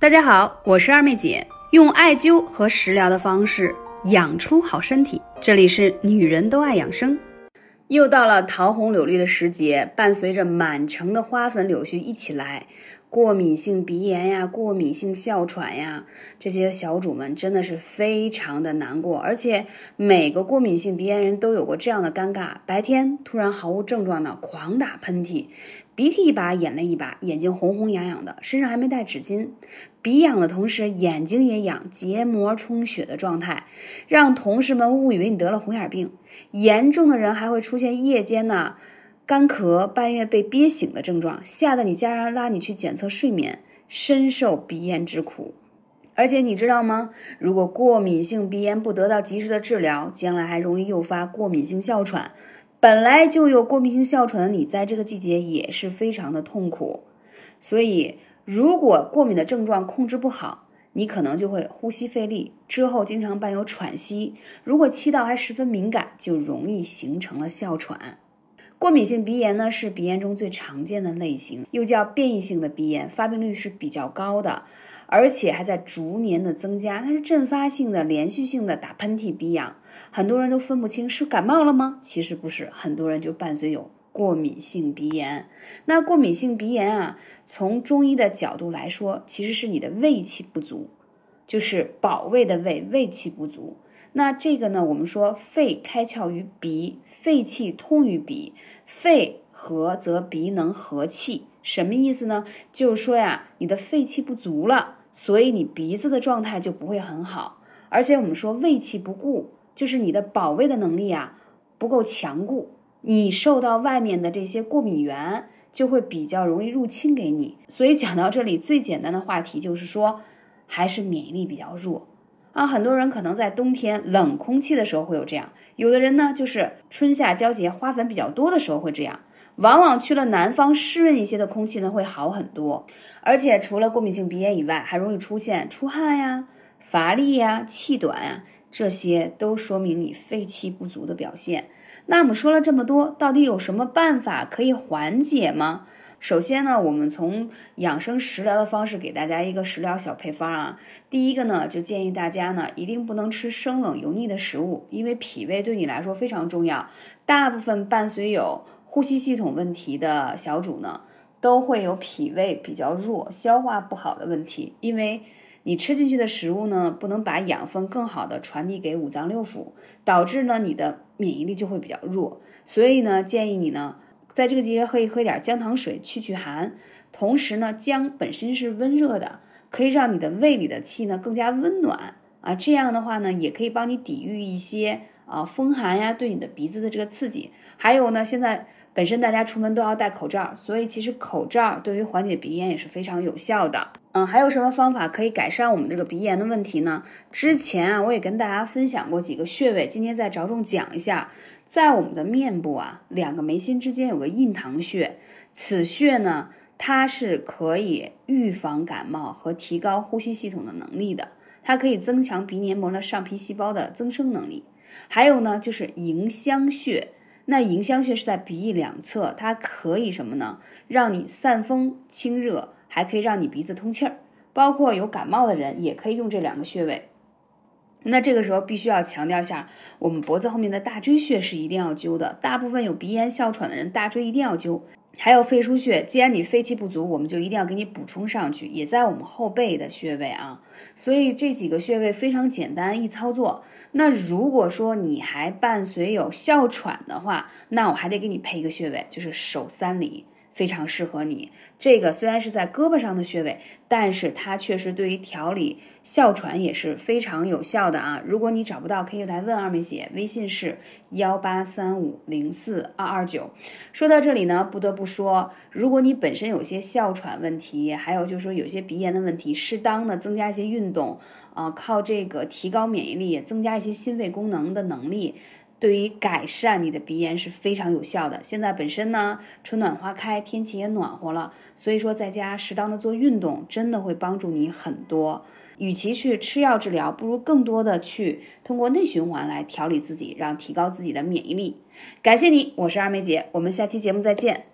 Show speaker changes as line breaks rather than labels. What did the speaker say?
大家好，我是二妹姐，用艾灸和食疗的方式养出好身体。这里是女人都爱养生。又到了桃红柳绿的时节，伴随着满城的花粉柳絮一起来，过敏性鼻炎呀，过敏性哮喘呀，这些小主们真的是非常的难过。而且每个过敏性鼻炎人都有过这样的尴尬：白天突然毫无症状的狂打喷嚏。鼻涕一把，眼泪一把，眼睛红红痒痒的，身上还没带纸巾，鼻痒的同时眼睛也痒，结膜充血的状态，让同事们误以为你得了红眼病。严重的人还会出现夜间呢干咳、半夜被憋醒的症状，吓得你家人拉你去检测睡眠，深受鼻炎之苦。而且你知道吗？如果过敏性鼻炎不得到及时的治疗，将来还容易诱发过敏性哮喘。本来就有过敏性哮喘的你，在这个季节也是非常的痛苦。所以，如果过敏的症状控制不好，你可能就会呼吸费力，之后经常伴有喘息。如果气道还十分敏感，就容易形成了哮喘。过敏性鼻炎呢，是鼻炎中最常见的类型，又叫变异性的鼻炎，发病率是比较高的。而且还在逐年的增加，它是阵发性的、连续性的打喷嚏、鼻痒，很多人都分不清是感冒了吗？其实不是，很多人就伴随有过敏性鼻炎。那过敏性鼻炎啊，从中医的角度来说，其实是你的胃气不足，就是保卫的胃，胃气不足。那这个呢，我们说肺开窍于鼻，肺气通于鼻，肺和则鼻能和气，什么意思呢？就是说呀，你的肺气不足了。所以你鼻子的状态就不会很好，而且我们说胃气不固，就是你的保卫的能力啊不够强固，你受到外面的这些过敏源就会比较容易入侵给你。所以讲到这里，最简单的话题就是说，还是免疫力比较弱啊。很多人可能在冬天冷空气的时候会有这样，有的人呢就是春夏交接花粉比较多的时候会这样。往往去了南方湿润一些的空气呢，会好很多。而且除了过敏性鼻炎以外，还容易出现出汗呀、乏力呀、气短呀，这些都说明你肺气不足的表现。那我们说了这么多，到底有什么办法可以缓解吗？首先呢，我们从养生食疗的方式给大家一个食疗小配方啊。第一个呢，就建议大家呢，一定不能吃生冷油腻的食物，因为脾胃对你来说非常重要。大部分伴随有呼吸系统问题的小主呢，都会有脾胃比较弱、消化不好的问题。因为你吃进去的食物呢，不能把养分更好的传递给五脏六腑，导致呢你的免疫力就会比较弱。所以呢，建议你呢，在这个季节可以喝一点姜糖水去去寒。同时呢，姜本身是温热的，可以让你的胃里的气呢更加温暖啊。这样的话呢，也可以帮你抵御一些啊风寒呀对你的鼻子的这个刺激。还有呢，现在。本身大家出门都要戴口罩，所以其实口罩对于缓解鼻炎也是非常有效的。嗯，还有什么方法可以改善我们这个鼻炎的问题呢？之前啊，我也跟大家分享过几个穴位，今天再着重讲一下。在我们的面部啊，两个眉心之间有个印堂穴，此穴呢，它是可以预防感冒和提高呼吸系统的能力的，它可以增强鼻黏膜的上皮细胞的增生能力。还有呢，就是迎香穴。那迎香穴是在鼻翼两侧，它可以什么呢？让你散风清热，还可以让你鼻子通气儿。包括有感冒的人也可以用这两个穴位。那这个时候必须要强调一下，我们脖子后面的大椎穴是一定要灸的。大部分有鼻炎、哮喘的人，大椎一定要灸。还有肺腧穴，既然你肺气不足，我们就一定要给你补充上去，也在我们后背的穴位啊。所以这几个穴位非常简单易操作。那如果说你还伴随有哮喘的话，那我还得给你配一个穴位，就是手三里。非常适合你。这个虽然是在胳膊上的穴位，但是它确实对于调理哮喘也是非常有效的啊。如果你找不到，可以来问二妹姐，微信是幺八三五零四二二九。说到这里呢，不得不说，如果你本身有些哮喘问题，还有就是说有些鼻炎的问题，适当的增加一些运动啊，靠这个提高免疫力，增加一些心肺功能的能力。对于改善你的鼻炎是非常有效的。现在本身呢，春暖花开，天气也暖和了，所以说在家适当的做运动，真的会帮助你很多。与其去吃药治疗，不如更多的去通过内循环来调理自己，让提高自己的免疫力。感谢你，我是二妹姐，我们下期节目再见。